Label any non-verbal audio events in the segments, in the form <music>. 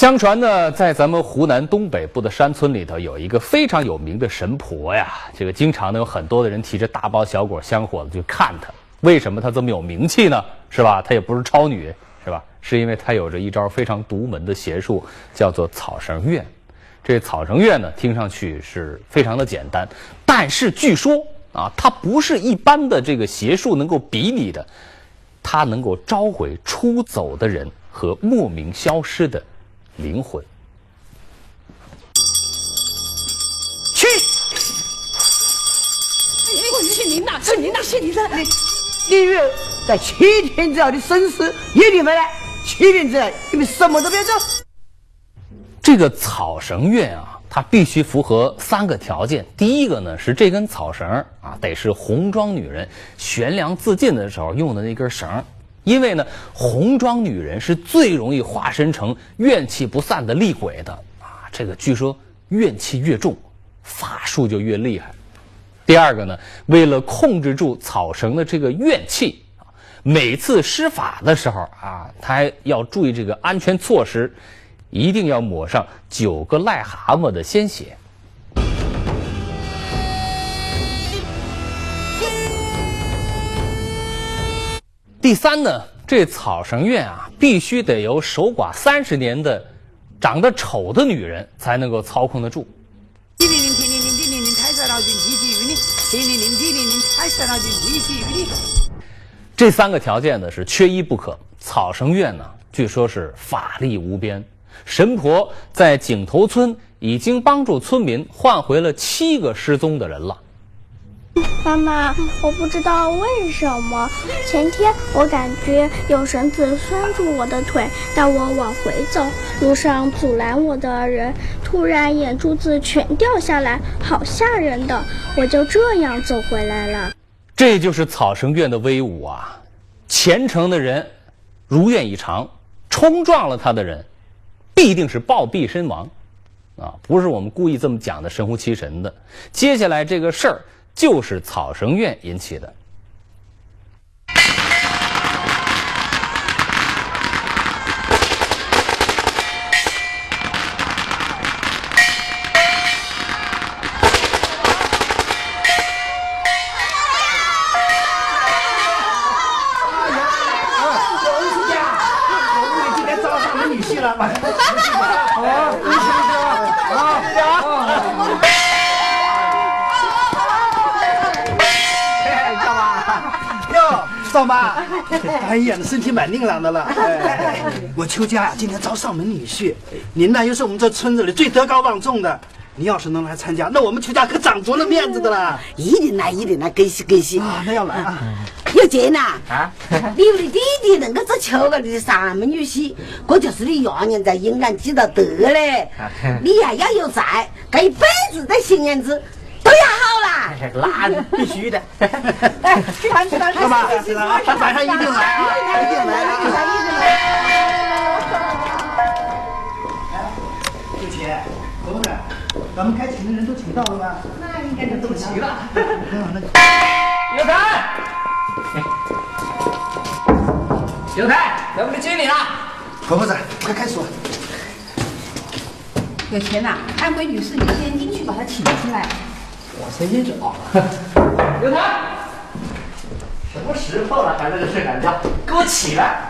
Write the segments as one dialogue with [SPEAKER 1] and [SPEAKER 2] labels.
[SPEAKER 1] 相传呢，在咱们湖南东北部的山村里头，有一个非常有名的神婆呀。这个经常呢，有很多的人提着大包小裹香火的去看她。为什么她这么有名气呢？是吧？她也不是超女，是吧？是因为她有着一招非常独门的邪术，叫做草绳院。这草绳院呢，听上去是非常的简单，但是据说啊，它不是一般的这个邪术能够比拟的，它能够召回出走的人和莫名消失的。灵魂，
[SPEAKER 2] 去！是您呐，是您呐，是您呐！李李玉在七天之后的生死一定回来，七天之内你们什么都别做。
[SPEAKER 1] 这个草绳院啊，它必须符合三个条件。第一个呢，是这根草绳啊，得是红妆女人悬梁自尽的时候用的那根绳。因为呢，红妆女人是最容易化身成怨气不散的厉鬼的啊！这个据说怨气越重，法术就越厉害。第二个呢，为了控制住草绳的这个怨气啊，每次施法的时候啊，他还要注意这个安全措施，一定要抹上九个癞蛤蟆的鲜血。第三呢，这草绳院啊，必须得由守寡三十年的、长得丑的女人才能够操控得住。这三个条件呢是缺一不可。草绳院呢，据说是法力无边。神婆在井头村已经帮助村民换回了七个失踪的人了。<laughs>
[SPEAKER 3] 妈妈，我不知道为什么前天我感觉有绳子拴住我的腿，带我往回走，路上阻拦我的人突然眼珠子全掉下来，好吓人的。我就这样走回来了。
[SPEAKER 1] 这就是草绳院的威武啊！虔诚的人如愿以偿，冲撞了他的人必定是暴毙身亡，啊，不是我们故意这么讲的神乎其神的。接下来这个事儿。就是草绳院引起的。
[SPEAKER 4] 嫂妈，<laughs> 哎呀，你身体蛮硬朗的了。<laughs> 我邱家呀，今天招上门女婿，您呢又是我们这村子里最德高望重的，你要是能来参加，那我们邱家可长足了面子的啦。
[SPEAKER 2] 一定来，一定来，恭喜恭喜
[SPEAKER 4] 啊！那要来啊！
[SPEAKER 2] 有钱呐！啊，<laughs> 你的弟弟能够做邱家的上门女婿，这就是你伢娘在阴暗积到德嘞。你呀要有才，这一辈子的心眼子。都要好啦，
[SPEAKER 4] 那必须的。
[SPEAKER 2] 哎，吃饭吃饭，
[SPEAKER 4] 干嘛？晚上一定来啊！一定来，一定来，一定来。哎，秋琪，怎么的？咱们该请的人都请到了吗？
[SPEAKER 2] 那应该都齐了。
[SPEAKER 5] 有才，有才，咱们的经理了。
[SPEAKER 4] 婆婆子，快开锁。
[SPEAKER 6] 有钱呐，安徽女士，你先进去把她请出来。
[SPEAKER 5] 我先接着啊！刘台，什么时候了还在这睡懒觉？给我起来！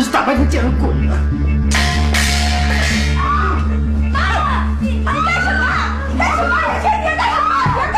[SPEAKER 4] 真是大白天见了鬼了！
[SPEAKER 3] 妈，你你干什么？你干什么？有钱你干什么？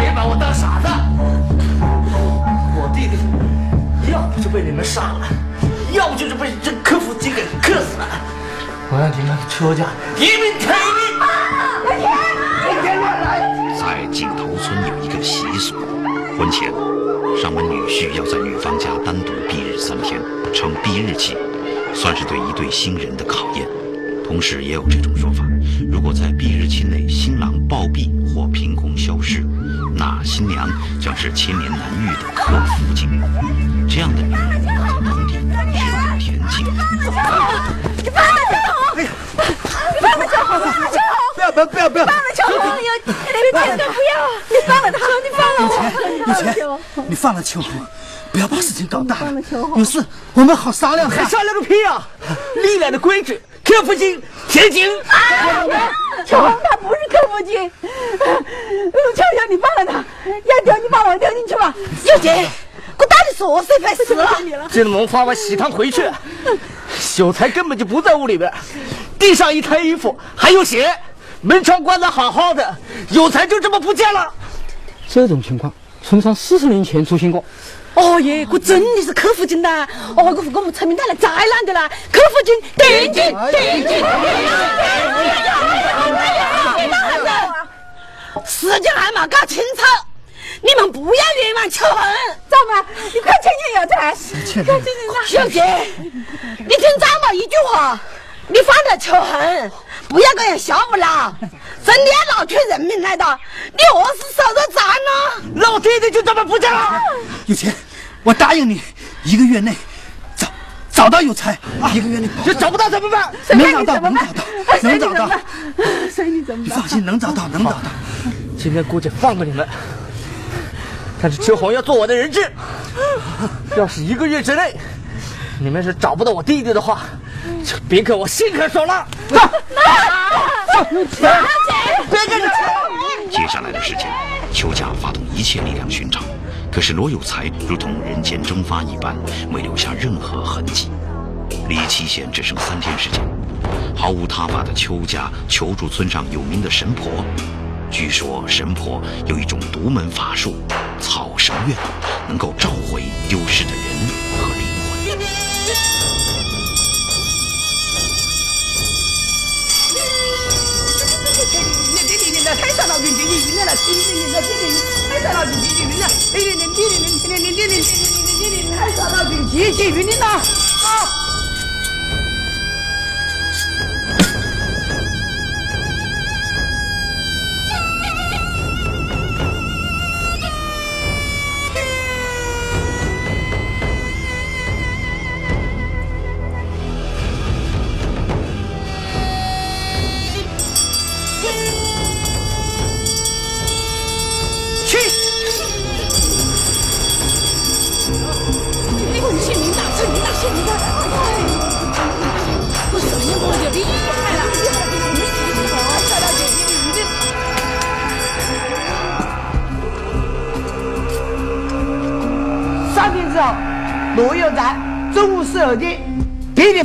[SPEAKER 5] 别把我当傻子！我弟弟要不就被你们杀了，要不就是被这柯夫机给克死了。我让你们邱家一命赔一命！
[SPEAKER 3] 有钱，你别乱来！
[SPEAKER 7] 在井头村有一个习俗，婚前上门女婿要在女方家单独避日三天，称避日期，算是对一对新人的考验。同时也有这种说法，如果在避日期内新郎暴毙或凭空消失，那新娘将是千年难遇的克夫精。这样的女人在当地是有田径。
[SPEAKER 3] 你放了秋红！你放了秋红！秋红！
[SPEAKER 4] 不要不要不要不要！
[SPEAKER 3] 放了秋红！有有钱的不要！你放了他！你放了我！
[SPEAKER 4] 有钱，你放了秋红，不要把事情搞大了。有事我们好商量
[SPEAKER 5] 还。商量个屁啊！历来的规矩，柯夫金田径。
[SPEAKER 6] 秋红他不是柯夫金，秋秋你放了他，要丢你把我丢进去吧。
[SPEAKER 2] 有钱，给我打你说死快死了！
[SPEAKER 5] 进门发完喜糖回去，秀才根本就不在屋里边，地上一摊衣服，还有血，门窗关得好好的，有才就这么不见了。
[SPEAKER 8] 这种情况，村上四十年前出现过。
[SPEAKER 2] 哦耶，我真的是柯夫金的，哦，我我们村民带来灾难的啦！柯夫金，电竞，电竞，事情还没搞清楚，你们不要冤枉秋红。
[SPEAKER 6] 走嘛，你快请进有才，快请进
[SPEAKER 2] 小姐，你听长毛一句话，你放了秋红，不要这样笑不了，真的要闹出人命来的，你何时守得脏呢？
[SPEAKER 5] 老弟弟就这么不见了。
[SPEAKER 4] 有钱，我答应你，一个月内找找到有才，一个月内
[SPEAKER 5] 这找不到怎么办？
[SPEAKER 4] 能找到，能找到，能找到。
[SPEAKER 6] 随你怎么办？
[SPEAKER 4] 你放心，能找到，能找到。
[SPEAKER 5] 今天估计放过你们，但是秋红要做我的人质。要是一个月之内你们是找不到我弟弟的话，就别跟我心狠手辣。别跟着
[SPEAKER 7] 接下来的时间，邱家发动一切力量寻找，可是罗有才如同人间蒸发一般，没留下任何痕迹。离期限只剩三天时间，毫无他法的邱家求助村上有名的神婆。据说神婆有一种独门法术——草绳院，能够召回丢失的人和灵魂。
[SPEAKER 2] abim beni dinler, beni dinler, beni
[SPEAKER 6] Haydar abim beni dinler, elinin birinin, elinin birinin, elinin birinin, Haydar abim cicivinin ah, ah.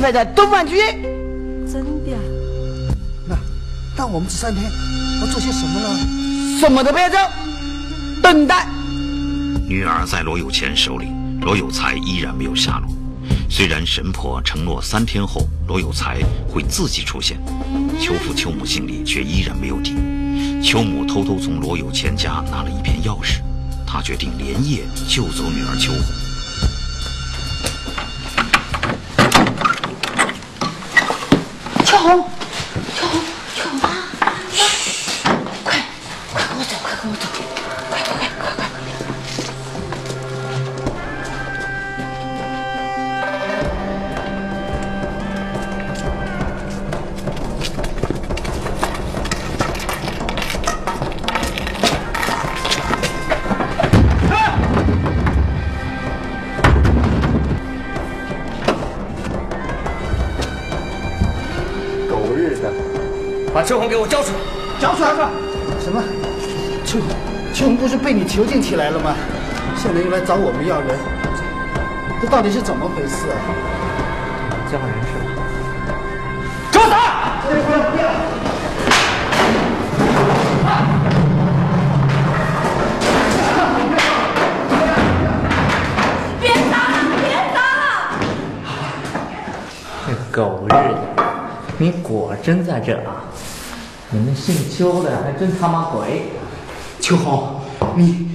[SPEAKER 6] 在东半区。
[SPEAKER 2] 真的啊？
[SPEAKER 4] 那那我们这三天要做些什么呢？
[SPEAKER 6] 什么都不要做，等待。
[SPEAKER 7] 女儿在罗有钱手里，罗有才依然没有下落。虽然神婆承诺三天后罗有才会自己出现，邱父邱母心里却依然没有底。邱母偷偷从罗有钱家拿了一片钥匙，她决定连夜救走女儿邱红。
[SPEAKER 5] 把秋红给我交出来！
[SPEAKER 4] 交出来！什么？秋红，秋红不是被你囚禁起来了吗？现在又来找我们要人，这到底是怎么回事啊？
[SPEAKER 5] 交人是吧？给我打！
[SPEAKER 6] 别打了，别打了！
[SPEAKER 5] 这狗日的，你果真在这啊？你们姓邱的还真他妈鬼！
[SPEAKER 4] 秋红，你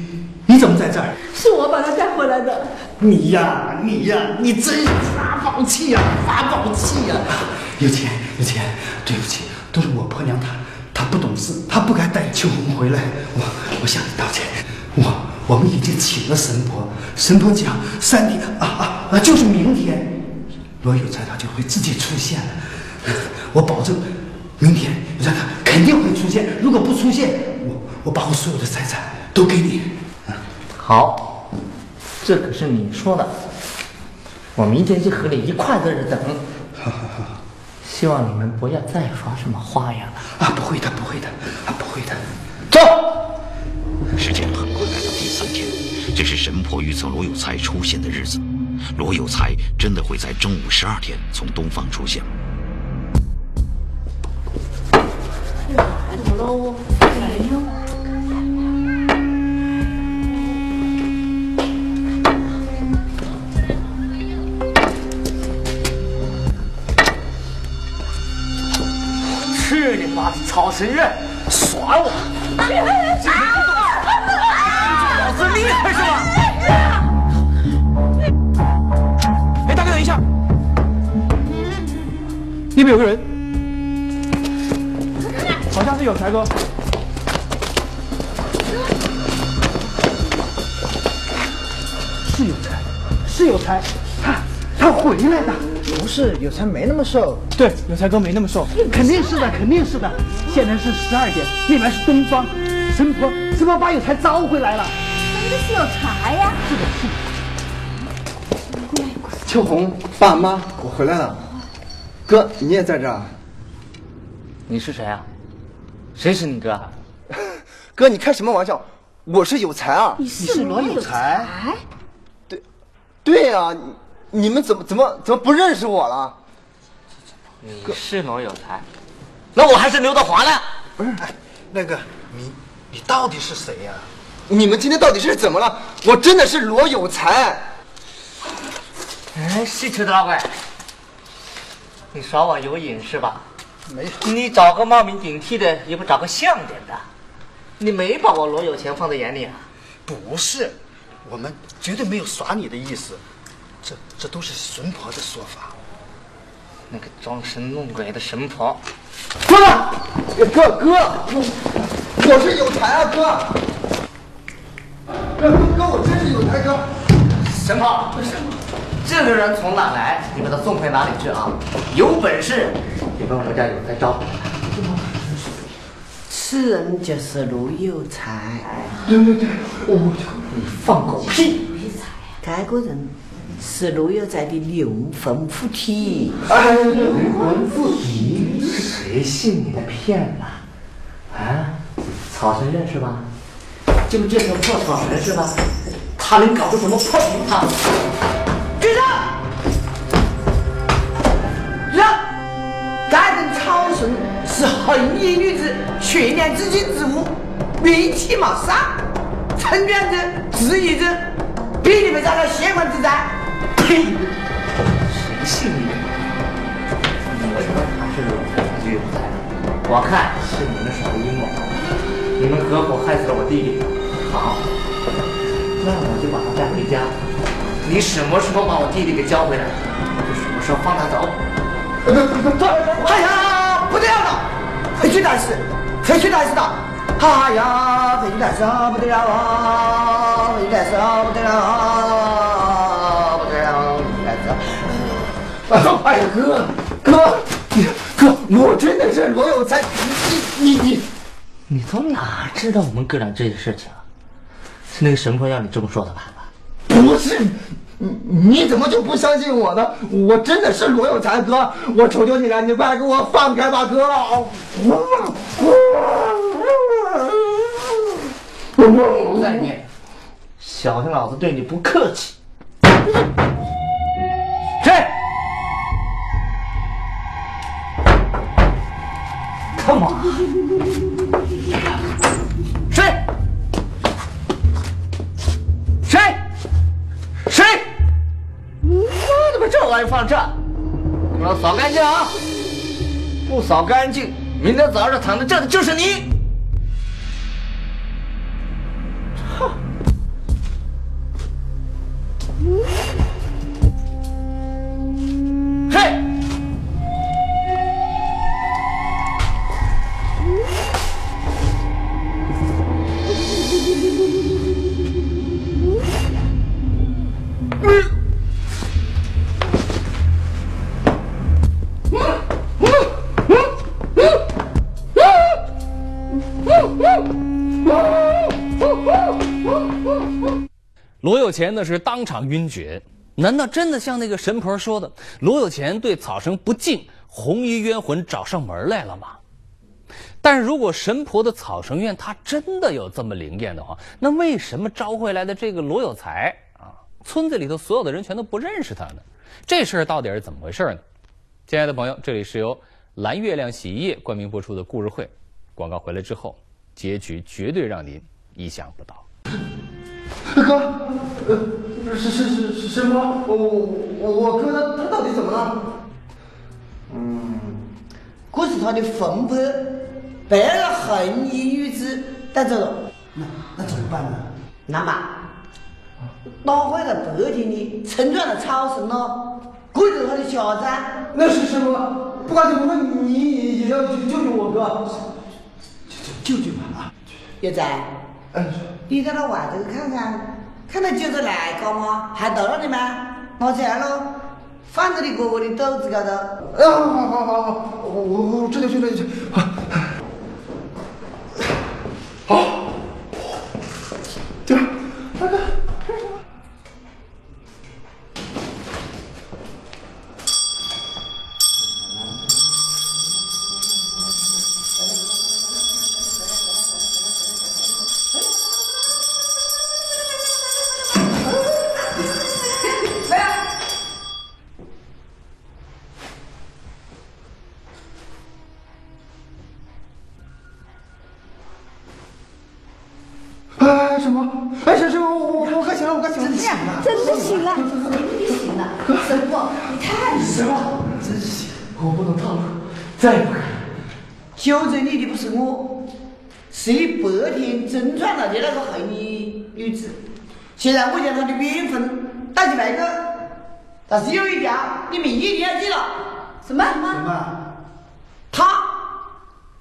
[SPEAKER 4] 你怎么在这儿？
[SPEAKER 6] 是我把他带回来的。
[SPEAKER 4] 你呀，你呀，你真是法宝气呀，发宝气呀！有钱，有钱，对不起，都是我婆娘她，她不懂事，她不该带秋红回来，我我向你道歉。我我们已经请了神婆，神婆讲三天啊啊啊，就是明天，罗有才他就会自己出现了，我保证，明天肯定会出现。如果不出现，我我把我所有的财产都给你。
[SPEAKER 5] 好，这可是你说的，我明天就和你一块在这等。好好好希望你们不要再耍什么花样了。
[SPEAKER 4] 啊，不会的，不会的，啊，不会的。
[SPEAKER 5] 走。
[SPEAKER 7] 时间很快来到第三天，这是神婆预测罗有才出现的日子。罗有才真的会在正午十二点从东方出现吗？
[SPEAKER 5] 去你妈的草神院，耍我！老子厉害是吧？
[SPEAKER 8] 哎，大哥，等一下，那边有个人，有才哥。
[SPEAKER 4] 是有才，是有才，他他回来了。
[SPEAKER 9] 不是，有才没那么瘦。
[SPEAKER 8] 对，有才哥没那么瘦。
[SPEAKER 4] 肯定是的，肯定是的。现在是十二点，那边是东方，神婆神婆把有才招回来了。
[SPEAKER 6] 那个是有才呀。
[SPEAKER 4] 是的，是的。
[SPEAKER 9] 秋红，爸妈，我回来了。哥，你也在这儿？
[SPEAKER 5] 你是谁啊？谁是你哥？<laughs>
[SPEAKER 9] 哥，你开什么玩笑？我是有才啊！
[SPEAKER 6] 你
[SPEAKER 4] 是罗有才？
[SPEAKER 9] 对呀、你你们怎么怎么怎么不认识我了？
[SPEAKER 5] 你是罗有才，那我还是刘德华呢。
[SPEAKER 4] 不是，哎，那个你你到底是谁呀、
[SPEAKER 9] 你们今天到底是怎么了？我真的是罗有才。
[SPEAKER 5] 哎，是邱大怪，你耍我有瘾是吧？
[SPEAKER 4] 没有。
[SPEAKER 5] 你找个冒名顶替的，也不找个像点的。你没把我罗有钱放在眼里啊？
[SPEAKER 4] 不是，我们绝对没有耍你的意思，这这都是神婆的说法。
[SPEAKER 5] 那个装神弄鬼的神婆，
[SPEAKER 9] 哥，哥哥，我我是有才啊，哥。哥哥，我真是有才，哥。
[SPEAKER 5] 神婆，这个人从哪来，你把他送回哪里去啊？有本事，你把我们家有才招回来。
[SPEAKER 2] 此人就是陆有才，
[SPEAKER 4] 对对对，哦，
[SPEAKER 5] 你放狗屁！
[SPEAKER 2] 该个人是陆有才的六魂附体。
[SPEAKER 5] 哎，魂附体，谁信你的骗了？啊，草神认识吧？就这个破草神是吧？他能搞出什么破名堂？
[SPEAKER 2] 是红衣女子训练自己之物，运气冒杀，成全者、质疑者，必定被遭到血光之灾。呸！
[SPEAKER 5] 谁信你的？你们说他是有才就有才，我看是你们耍的阴谋，你们合伙害死了我弟弟。好，那我就把他带回家。你什么时候把我弟弟给交回来，我就什么时候放他走。
[SPEAKER 2] 哎呀，不得了？了！废去大师，废去大事的！哎呀，废去大师啊，不得了啊！废去大师啊，不得了啊！不得了，废去大事啊！
[SPEAKER 9] 哎呀，哥哥，你哥，我真的是罗有才，你你你，
[SPEAKER 5] 你从哪知道我们哥俩这些事情啊？是那个神婆让你这么说的吧？
[SPEAKER 9] 不是，你你怎么就不相信我呢？我真的是罗有才哥，我求求你了，你快给我放开吧，哥！
[SPEAKER 5] 不再念，小心老子对你不客气。都扫干净啊！不扫干净，明天早上躺在这的就是你。
[SPEAKER 1] 罗有钱呢是当场晕厥。难道真的像那个神婆说的，罗有钱对草绳不敬，红衣冤魂找上门来了吗？但是如果神婆的草绳院它真的有这么灵验的话，那为什么招回来的这个罗有才啊，村子里头所有的人全都不认识他呢？这事儿到底是怎么回事呢？亲爱的朋友，这里是由蓝月亮洗衣液冠名播出的故事会，广告回来之后，结局绝对让您意想不到。
[SPEAKER 9] 哥，呃，是是是是什么？我我我哥他他到底怎么了？
[SPEAKER 2] 嗯，可是他的魂魄被那个红衣女子带走了。
[SPEAKER 4] 那那怎么办呢？
[SPEAKER 2] 那么，打坏了白天的村庄的草神咯，归着他的家产。
[SPEAKER 9] 那是什么？不管怎么说，你也要救救我哥，
[SPEAKER 4] 救救救吧啊！
[SPEAKER 2] 有在。嗯。你在那外头看看，看到救着来搞吗？还到那里吗？拿起来喽，放在你哥哥的肚子高头。
[SPEAKER 9] 啊，好好好好，我我我这就去，这就去。好，好，
[SPEAKER 2] 那个红衣女子。现在我将她的冤魂带进来个，但是有一条，你们一定要记了。
[SPEAKER 6] 什么
[SPEAKER 4] 什么？
[SPEAKER 2] 他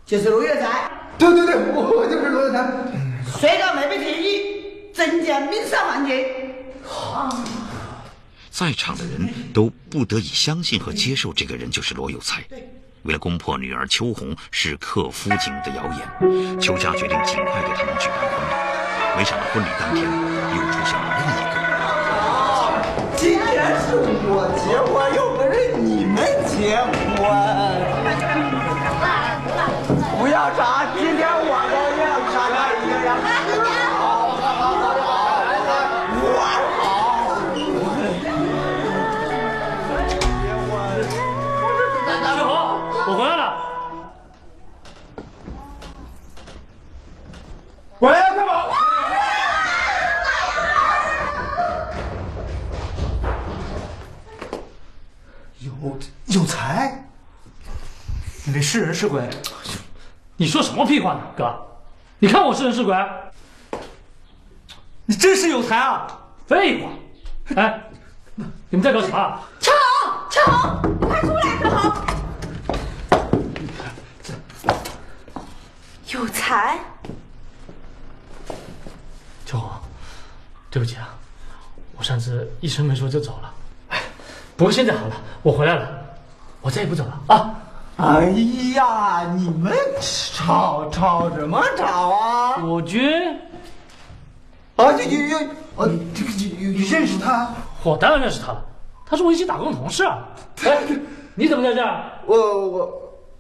[SPEAKER 2] 就是罗有才。
[SPEAKER 9] 对对对，我我就是罗有才。
[SPEAKER 2] 虽然没被天意，真将命丧万劫。
[SPEAKER 7] 在场的人都不得已相信和接受这个人就是罗有才。为了攻破女儿秋红是克夫警的谣言，邱家决定尽快给他们举办婚礼。没想到婚礼当天又出现了另一个人。
[SPEAKER 9] 今天是我结婚，又不是你们结婚。不要
[SPEAKER 10] 着急是人是鬼？你说什么屁话呢，哥？你看我是人是鬼？你真是有才啊！废话！哎，你们在搞什么？
[SPEAKER 6] 秋红，秋红，你快出来！秋红，有才。
[SPEAKER 10] 秋红，对不起啊，我上次一声没说就走了。哎，不过现在好了，我回来了，我再也不走了啊！
[SPEAKER 9] 哎呀，你们吵吵什么吵啊？
[SPEAKER 10] 我军，
[SPEAKER 9] 啊，有有有，哦，这个你你认识他？
[SPEAKER 10] 我当然认识他了，他是我一起打工的同事啊。<laughs> 哎，你怎么在这儿？
[SPEAKER 9] 我我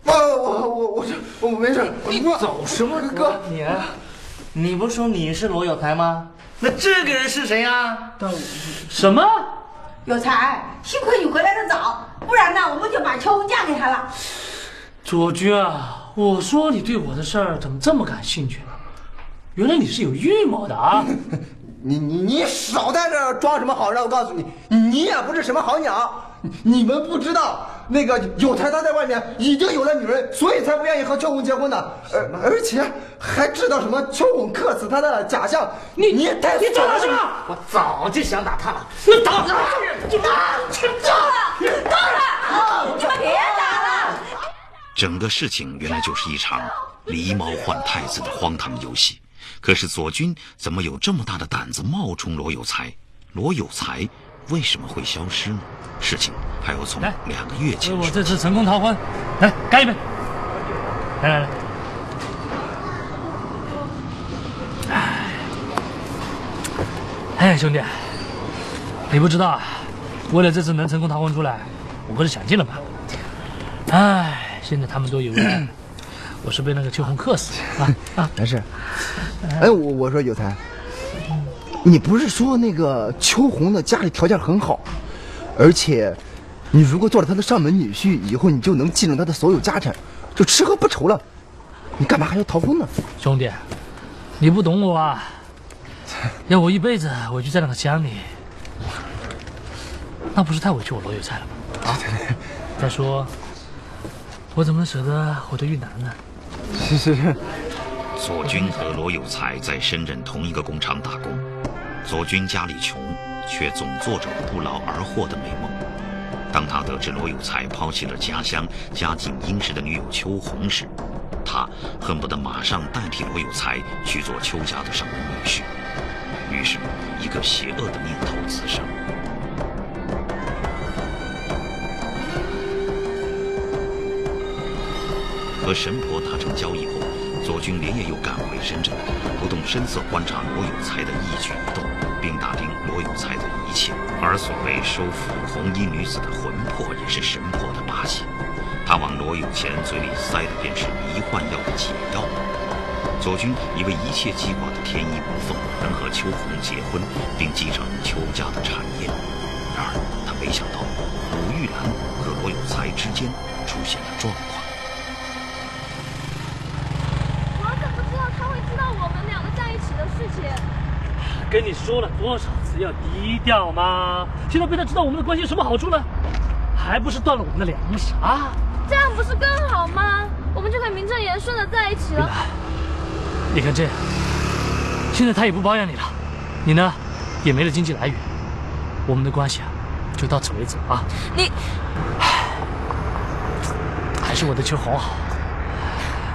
[SPEAKER 9] 我我我我我没事。
[SPEAKER 5] 你走什么
[SPEAKER 9] 哥？
[SPEAKER 5] 你你不是说你是罗有才吗？那这个人是谁呀？
[SPEAKER 10] 什么？
[SPEAKER 6] 有才，幸亏你回来的早，不然呢，我们就把秋红嫁给他了。
[SPEAKER 10] 左军啊，我说你对我的事儿怎么这么感兴趣呢？原来你是有预谋的啊！<laughs>
[SPEAKER 9] 你你你少在这装什么好人！我告诉你，你也不是什么好鸟。你们不知道，那个有才他在外面已经有了女人，所以才不愿意和秋红结婚的，而而且还知道什么秋红克死他的假象。你你也太
[SPEAKER 10] 你找他什么？我早就想打他了，你打！
[SPEAKER 11] 打！够了，够了，你们别打了。
[SPEAKER 7] 整个事情原来就是一场狸猫换太子的荒唐游戏。可是左军怎么有这么大的胆子冒充罗有才？罗有才为什么会消失呢？事情还要从两个月前
[SPEAKER 10] 我这次成功逃婚，来干一杯！来来来！哎，哎，兄弟，你不知道，为了这次能成功逃婚出来，我不是想尽了办法。哎，现在他们都以为我是被那个秋红克死的啊啊！
[SPEAKER 9] 没事。哎，我我说有才，你不是说那个秋红的家里条件很好，而且你如果做了她的上门女婿，以后你就能继承她的所有家产，就吃喝不愁了。你干嘛还要逃婚呢？
[SPEAKER 10] 兄弟，你不懂我啊！要我一辈子委屈在那个乡里，那不是太委屈我罗有才了吗？啊！再说，我怎么能舍得回到云南呢？
[SPEAKER 9] 是是是。
[SPEAKER 7] 左军和罗有才在深圳同一个工厂打工，左军家里穷，却总做着不劳而获的美梦。当他得知罗有才抛弃了家乡、家境殷实的女友秋红时，他恨不得马上代替罗有才去做邱家的上门女婿。于是，一个邪恶的念头滋生。和神婆达成交易后，左军连夜又赶回深圳，不动声色观察罗有才的一举一动，并打听罗有才的一切。而所谓收服红衣女子的魂魄，也是神婆的把戏。他往罗有钱嘴里塞的便是迷幻药的解药。左军以为一切计划的天衣无缝，能和秋红结婚，并继承邱家的产业。然而他没想到，鲁玉兰和罗有才之间出现了状况。
[SPEAKER 10] 跟你说了多少次要低调吗？现在被他知道我们的关系有什么好处呢？还不是断了我们的粮食啊！
[SPEAKER 12] 这样不是更好吗？我们就可以名正言顺的在一起了。
[SPEAKER 10] 你看这样，现在他也不包养你了，你呢，也没了经济来源，我们的关系啊，就到此为止啊！
[SPEAKER 12] 你，
[SPEAKER 10] 还是我的秋红好，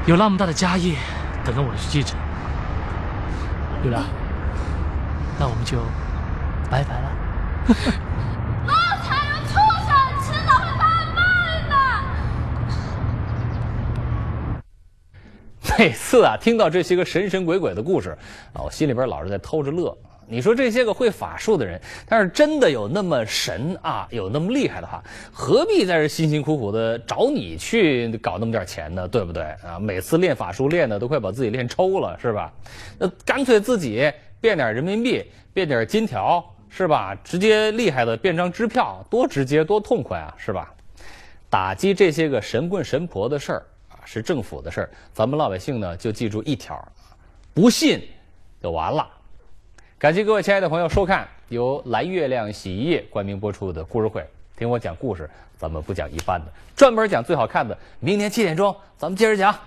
[SPEAKER 10] 有那么大的家业等着我去继承。对了。那我们就拜拜了。
[SPEAKER 12] 罗 <laughs> 才有畜生，迟早会反报
[SPEAKER 1] 的。每次啊，听到这些个神神鬼鬼的故事啊，我心里边老是在偷着乐。你说这些个会法术的人，但是真的有那么神啊，有那么厉害的话，何必在这辛辛苦苦的找你去搞那么点钱呢？对不对啊？每次练法术练的都快把自己练抽了，是吧？那干脆自己。变点人民币，变点金条，是吧？直接厉害的变张支票，多直接，多痛快啊，是吧？打击这些个神棍神婆的事儿啊，是政府的事儿，咱们老百姓呢就记住一条，不信就完了。感谢各位亲爱的朋友收看由蓝月亮洗衣液冠名播出的故事会，听我讲故事，咱们不讲一般的，专门讲最好看的。明天七点钟，咱们接着讲。